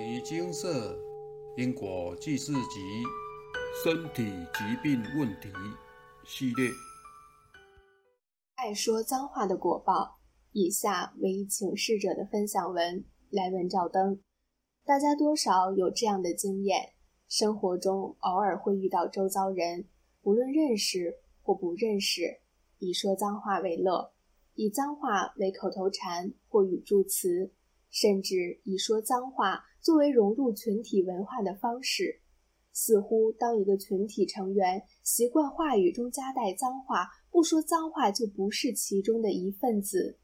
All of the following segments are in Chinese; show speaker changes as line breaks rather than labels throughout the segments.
尼金色因果记事集身体疾病问题系列。
爱说脏话的果报。以下为请示者的分享文，来文照灯。大家多少有这样的经验：生活中偶尔会遇到周遭人，不论认识或不认识，以说脏话为乐，以脏话为口头禅或语助词。甚至以说脏话作为融入群体文化的方式，似乎当一个群体成员习惯话语中夹带脏话，不说脏话就不是其中的一份子。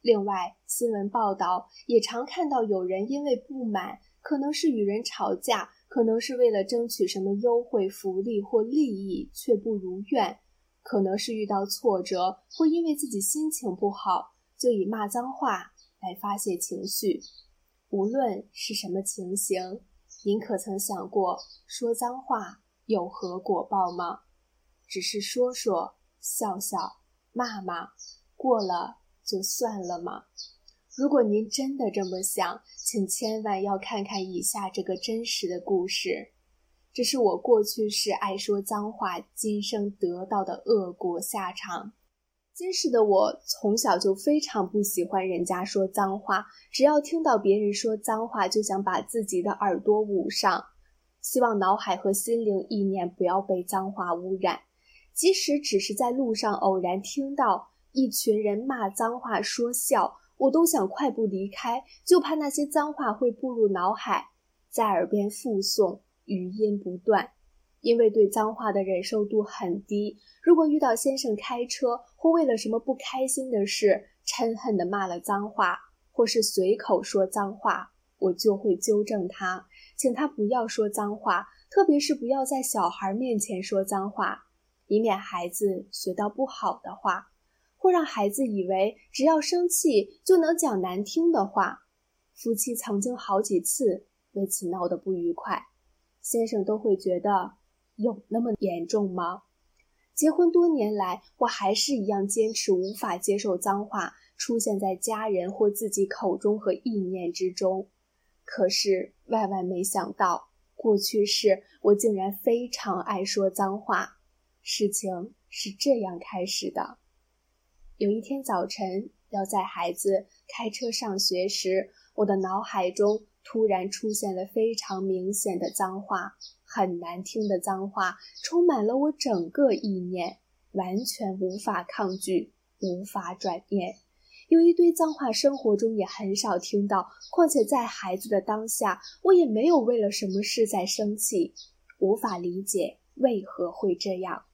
另外，新闻报道也常看到有人因为不满，可能是与人吵架，可能是为了争取什么优惠福利或利益却不如愿，可能是遇到挫折或因为自己心情不好，就以骂脏话。来发泄情绪，无论是什么情形，您可曾想过说脏话有何果报吗？只是说说、笑笑、骂骂，过了就算了吗？如果您真的这么想，请千万要看看以下这个真实的故事。这是我过去是爱说脏话，今生得到的恶果下场。今世的我从小就非常不喜欢人家说脏话，只要听到别人说脏话，就想把自己的耳朵捂上，希望脑海和心灵意念不要被脏话污染。即使只是在路上偶然听到一群人骂脏话说笑，我都想快步离开，就怕那些脏话会步入脑海，在耳边附诵，余音不断。因为对脏话的忍受度很低，如果遇到先生开车或为了什么不开心的事嗔恨地骂了脏话，或是随口说脏话，我就会纠正他，请他不要说脏话，特别是不要在小孩面前说脏话，以免孩子学到不好的话，或让孩子以为只要生气就能讲难听的话。夫妻曾经好几次为此闹得不愉快，先生都会觉得。有那么严重吗？结婚多年来，我还是一样坚持无法接受脏话出现在家人或自己口中和意念之中。可是万万没想到，过去式我竟然非常爱说脏话。事情是这样开始的：有一天早晨，要在孩子开车上学时，我的脑海中突然出现了非常明显的脏话。很难听的脏话充满了我整个意念，完全无法抗拒，无法转念。有一堆脏话，生活中也很少听到。况且在孩子的当下，我也没有为了什么事在生气，无法理解为何会这样。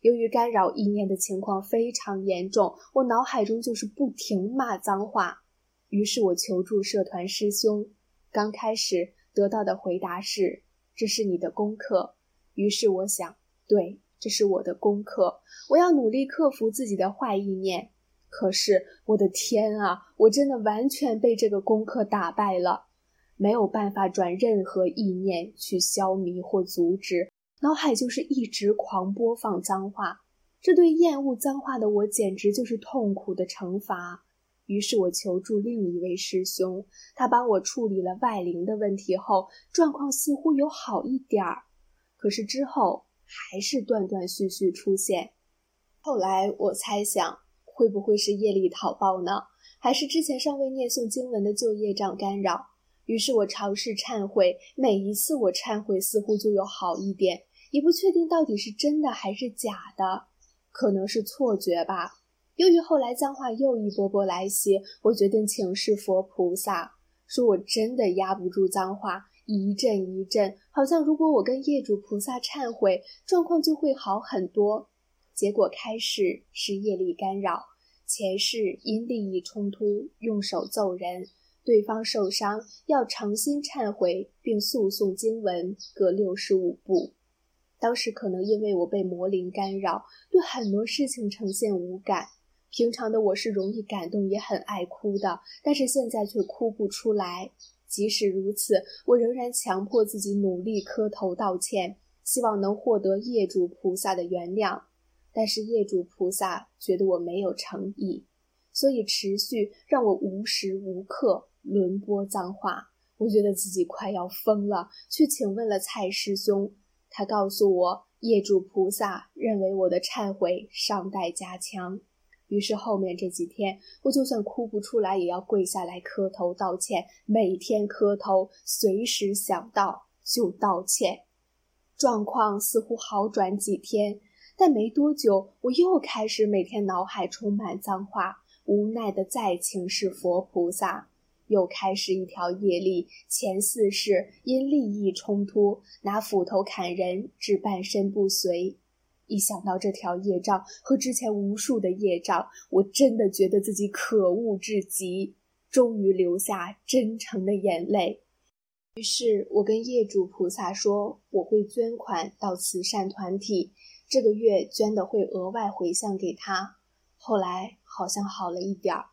由于干扰意念的情况非常严重，我脑海中就是不停骂脏话。于是我求助社团师兄，刚开始得到的回答是。这是你的功课，于是我想，对，这是我的功课，我要努力克服自己的坏意念。可是，我的天啊，我真的完全被这个功课打败了，没有办法转任何意念去消弭或阻止，脑海就是一直狂播放脏话，这对厌恶脏话的我简直就是痛苦的惩罚。于是我求助另一位师兄，他帮我处理了外灵的问题后，状况似乎有好一点儿。可是之后还是断断续续出现。后来我猜想，会不会是业力讨报呢？还是之前尚未念诵经文的旧业障干扰？于是我尝试忏悔，每一次我忏悔，似乎就有好一点，也不确定到底是真的还是假的，可能是错觉吧。由于后来脏话又一波波来袭，我决定请示佛菩萨，说我真的压不住脏话，一阵一阵，好像如果我跟业主菩萨忏悔，状况就会好很多。结果开始是业力干扰，前世因利益冲突用手揍人，对方受伤要诚心忏悔并诉讼经文各六十五部。当时可能因为我被魔灵干扰，对很多事情呈现无感。平常的我是容易感动，也很爱哭的，但是现在却哭不出来。即使如此，我仍然强迫自己努力磕头道歉，希望能获得业主菩萨的原谅。但是业主菩萨觉得我没有诚意，所以持续让我无时无刻轮播脏话。我觉得自己快要疯了，去请问了蔡师兄。他告诉我，业主菩萨认为我的忏悔尚待加强。于是后面这几天，我就算哭不出来，也要跪下来磕头道歉，每天磕头，随时想到就道歉。状况似乎好转几天，但没多久，我又开始每天脑海充满脏话，无奈的再请示佛菩萨。又开始一条业力，前四世因利益冲突，拿斧头砍人，致半身不遂。一想到这条业障和之前无数的业障，我真的觉得自己可恶至极，终于流下真诚的眼泪。于是我跟业主菩萨说，我会捐款到慈善团体，这个月捐的会额外回向给他。后来好像好了一点儿。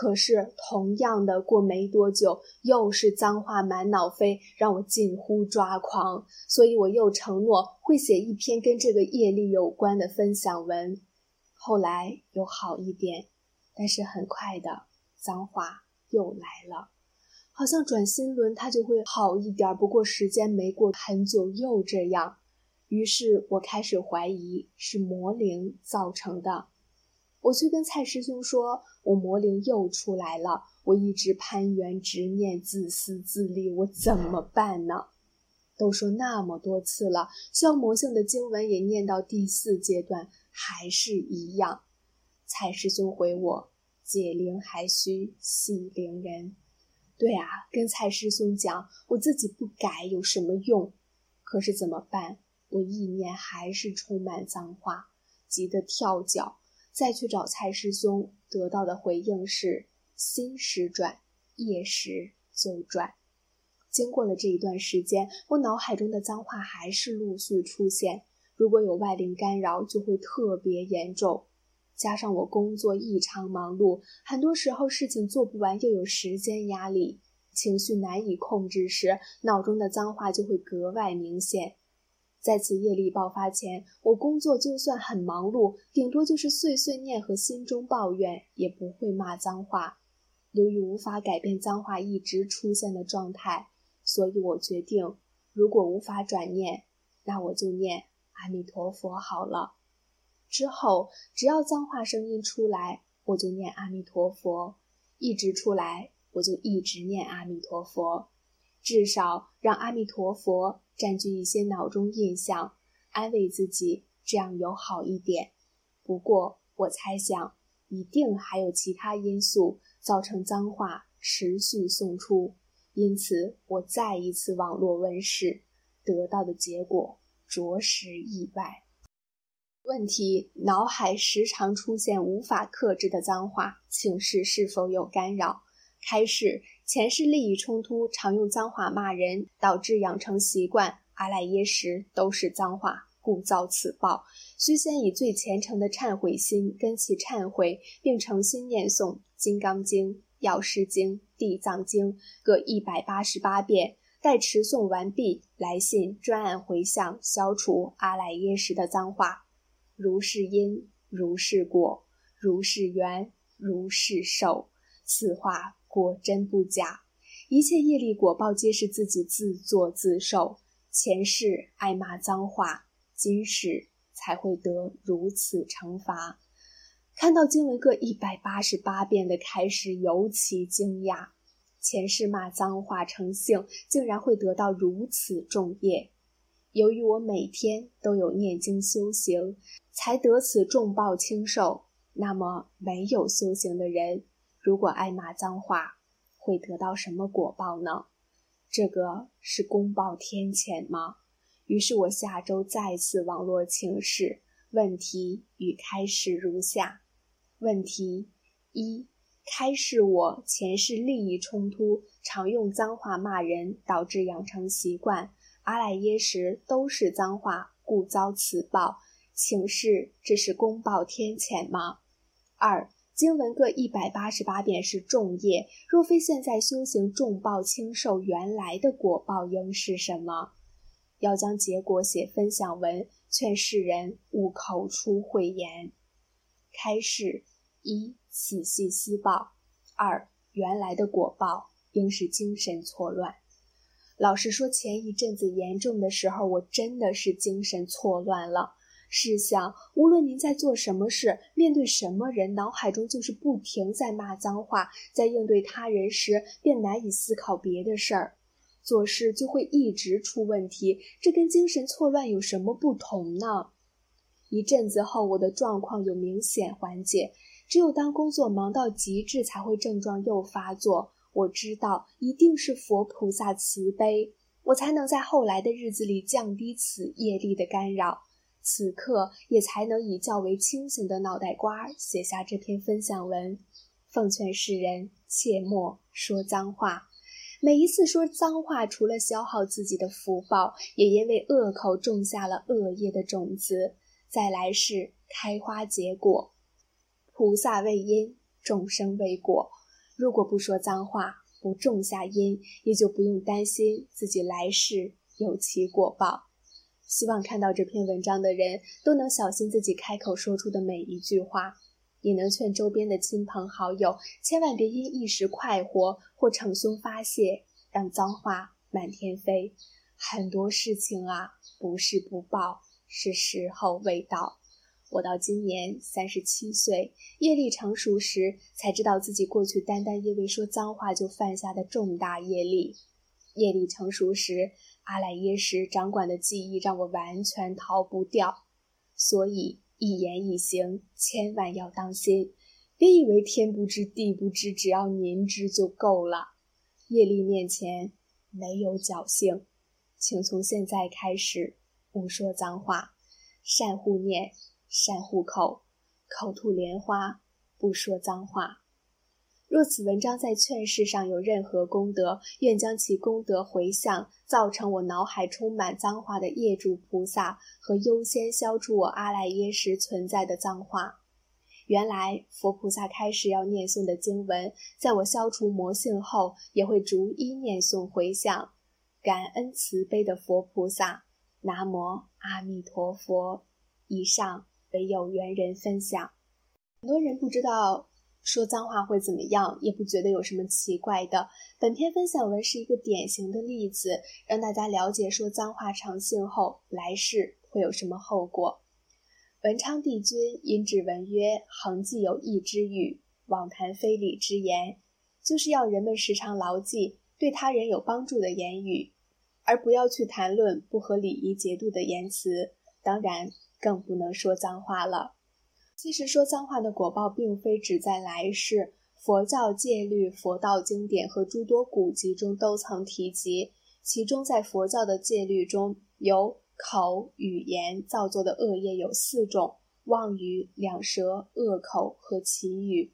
可是，同样的，过没多久，又是脏话满脑飞，让我近乎抓狂。所以，我又承诺会写一篇跟这个业力有关的分享文。后来有好一点，但是很快的，脏话又来了，好像转心轮它就会好一点。不过时间没过很久，又这样。于是我开始怀疑是魔灵造成的。我去跟蔡师兄说，我魔灵又出来了。我一直攀缘执念，自私自利，我怎么办呢？都说那么多次了，消魔性的经文也念到第四阶段，还是一样。蔡师兄回我：解铃还需系铃人。对啊，跟蔡师兄讲，我自己不改有什么用？可是怎么办？我意念还是充满脏话，急得跳脚。再去找蔡师兄，得到的回应是：心时转，业时就转。经过了这一段时间，我脑海中的脏话还是陆续出现。如果有外灵干扰，就会特别严重。加上我工作异常忙碌，很多时候事情做不完，又有时间压力，情绪难以控制时，脑中的脏话就会格外明显。在此业力爆发前，我工作就算很忙碌，顶多就是碎碎念和心中抱怨，也不会骂脏话。由于无法改变脏话一直出现的状态，所以我决定，如果无法转念，那我就念阿弥陀佛好了。之后，只要脏话声音出来，我就念阿弥陀佛；一直出来，我就一直念阿弥陀佛。至少让阿弥陀佛占据一些脑中印象，安慰自己，这样有好一点。不过我猜想，一定还有其他因素造成脏话持续送出，因此我再一次网络问世，得到的结果着实意外。问题：脑海时常出现无法克制的脏话，请示是否有干扰？开始。前世利益冲突，常用脏话骂人，导致养成习惯。阿赖耶识都是脏话，故遭此报。须先以最虔诚的忏悔心跟其忏悔，并诚心念诵《金刚经》《药师经》《地藏经》各一百八十八遍。待持诵完毕，来信专案回向，消除阿赖耶识的脏话。如是因，如是果，如是缘，如是受。此话。果真不假，一切业力果报皆是自己自作自受。前世爱骂脏话，今世才会得如此惩罚。看到经文各一百八十八遍的开始，尤其惊讶。前世骂脏话成性，竟然会得到如此重业。由于我每天都有念经修行，才得此重报轻受。那么没有修行的人？如果爱骂脏话，会得到什么果报呢？这个是公报天谴吗？于是我下周再次网络请示，问题与开示如下：问题一，开示我前世利益冲突，常用脏话骂人，导致养成习惯，阿赖耶识都是脏话，故遭此报，请示这是公报天谴吗？二。经文各一百八十八遍是重业，若非现在修行重报轻受，原来的果报应是什么？要将结果写分享文，劝世人勿口出秽言。开示：一、仔细思报；二、原来的果报应是精神错乱。老实说，前一阵子严重的时候，我真的是精神错乱了。试想，无论您在做什么事，面对什么人，脑海中就是不停在骂脏话；在应对他人时，便难以思考别的事儿，做事就会一直出问题。这跟精神错乱有什么不同呢？一阵子后，我的状况有明显缓解。只有当工作忙到极致，才会症状又发作。我知道，一定是佛菩萨慈悲，我才能在后来的日子里降低此业力的干扰。此刻也才能以较为清醒的脑袋瓜写下这篇分享文。奉劝世人切莫说脏话。每一次说脏话，除了消耗自己的福报，也因为恶口种下了恶业的种子，在来世开花结果。菩萨为因，众生为果。如果不说脏话，不种下因，也就不用担心自己来世有其果报。希望看到这篇文章的人都能小心自己开口说出的每一句话，也能劝周边的亲朋好友千万别因一时快活或逞凶发泄，让脏话满天飞。很多事情啊，不是不报，是时候未到。我到今年三十七岁，业力成熟时，才知道自己过去单单因为说脏话就犯下的重大业力。业力成熟时，阿赖耶识掌管的记忆让我完全逃不掉，所以一言一行千万要当心，别以为天不知地不知，只要您知就够了。业力面前没有侥幸，请从现在开始不说脏话，善护念。善护口，口吐莲花，不说脏话。若此文章在劝世上有任何功德，愿将其功德回向造成我脑海充满脏话的业主菩萨，和优先消除我阿赖耶识存在的脏话。原来佛菩萨开始要念诵的经文，在我消除魔性后，也会逐一念诵回向。感恩慈悲的佛菩萨，南无阿弥陀佛。以上。为有缘人分享，很多人不知道说脏话会怎么样，也不觉得有什么奇怪的。本篇分享文是一个典型的例子，让大家了解说脏话长性后来世会有什么后果。文昌帝君因指文曰：“恒既有义之语，妄谈非礼之言。”就是要人们时常牢记对他人有帮助的言语，而不要去谈论不合礼仪节度的言辞。当然。更不能说脏话了。其实说脏话的果报，并非只在来世。佛教戒律、佛道经典和诸多古籍中都曾提及。其中，在佛教的戒律中，有口、语言造作的恶业有四种：妄语、两舌、恶口和绮语。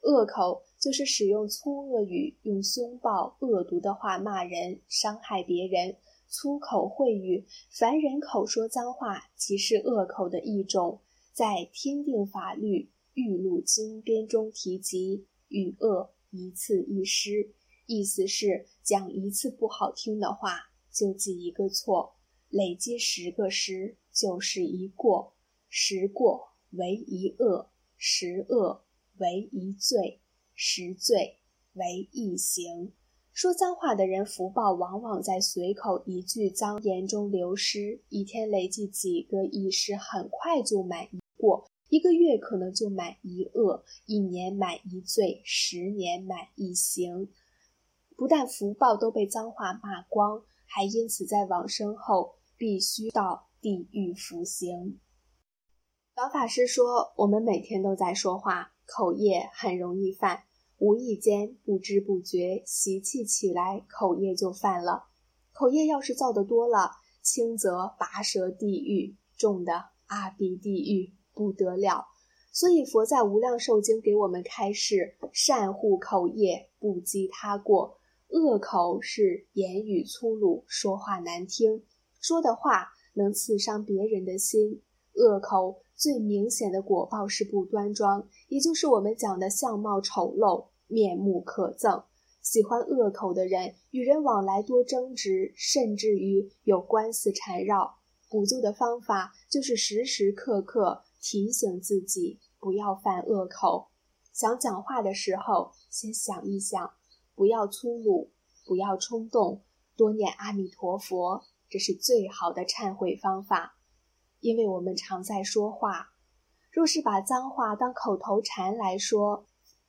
恶口就是使用粗恶语，用凶暴、恶毒的话骂人，伤害别人。粗口秽语，凡人口说脏话，即是恶口的一种。在《天定法律玉录经编》中提及“语恶一次一失”，意思是讲一次不好听的话就记一个错，累积十个失就是一过，十过为一恶，十恶为一罪，十罪为一刑。说脏话的人，福报往往在随口一句脏言中流失。一天累计几个一失，很快就满一过；一个月可能就满一恶，一年满一罪，十年满一刑。不但福报都被脏话骂光，还因此在往生后必须到地狱服刑。老法师说：“我们每天都在说话，口业很容易犯。”无意间不知不觉习气起来，口业就犯了。口业要是造的多了，轻则拔舌地狱，重的阿鼻地狱不得了。所以佛在无量寿经给我们开示：善护口业，不积他过。恶口是言语粗鲁，说话难听，说的话能刺伤别人的心。恶口最明显的果报是不端庄，也就是我们讲的相貌丑陋。面目可憎，喜欢恶口的人，与人往来多争执，甚至于有官司缠绕。补救的方法就是时时刻刻提醒自己不要犯恶口。想讲话的时候，先想一想，不要粗鲁，不要冲动，多念阿弥陀佛，这是最好的忏悔方法。因为我们常在说话，若是把脏话当口头禅来说，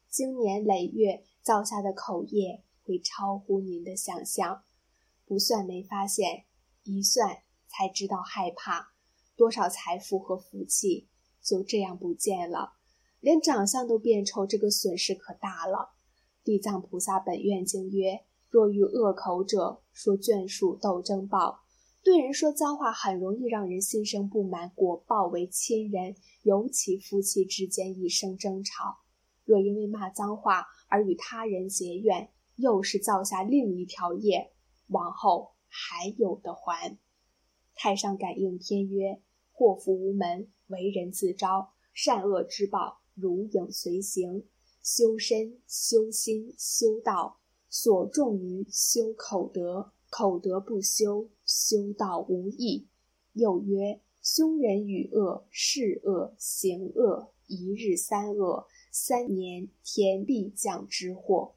经年累月造下的口业会超乎您的想象。不算没发现，一算才知道害怕。多少财富和福气就这样不见了，连长相都变丑，这个损失可大了。地藏菩萨本愿经曰：若遇恶口者，说眷属斗争报。对人说脏话很容易让人心生不满，果报为亲人，尤其夫妻之间一生争吵。若因为骂脏话而与他人结怨，又是造下另一条业，往后还有的还。太上感应篇曰：祸福无门，为人自招；善恶之报，如影随形。修身、修心、修道，所重于修口德。口德不修，修道无益。又曰：凶人与恶，事恶，行恶，一日三恶，三年天必降之祸。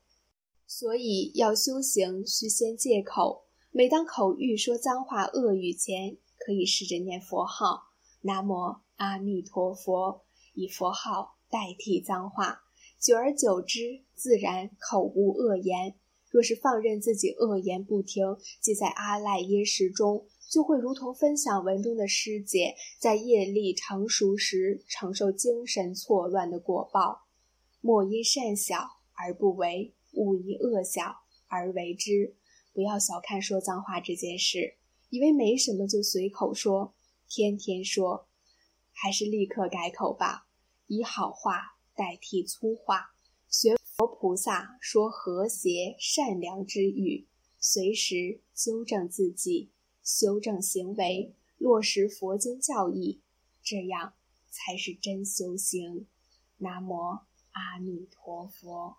所以要修行，须先戒口。每当口欲说脏话、恶语前，可以试着念佛号“南无阿弥陀佛”，以佛号代替脏话。久而久之，自然口无恶言。若是放任自己恶言不停，即在阿赖耶识中，就会如同分享文中的师姐，在业力成熟时承受精神错乱的果报。莫因善小而不为，勿因恶小而为之。不要小看说脏话这件事，以为没什么就随口说，天天说，还是立刻改口吧，以好话代替粗话，学。佛菩萨说和谐善良之语，随时纠正自己，修正行为，落实佛经教义，这样才是真修行。南无阿弥陀佛。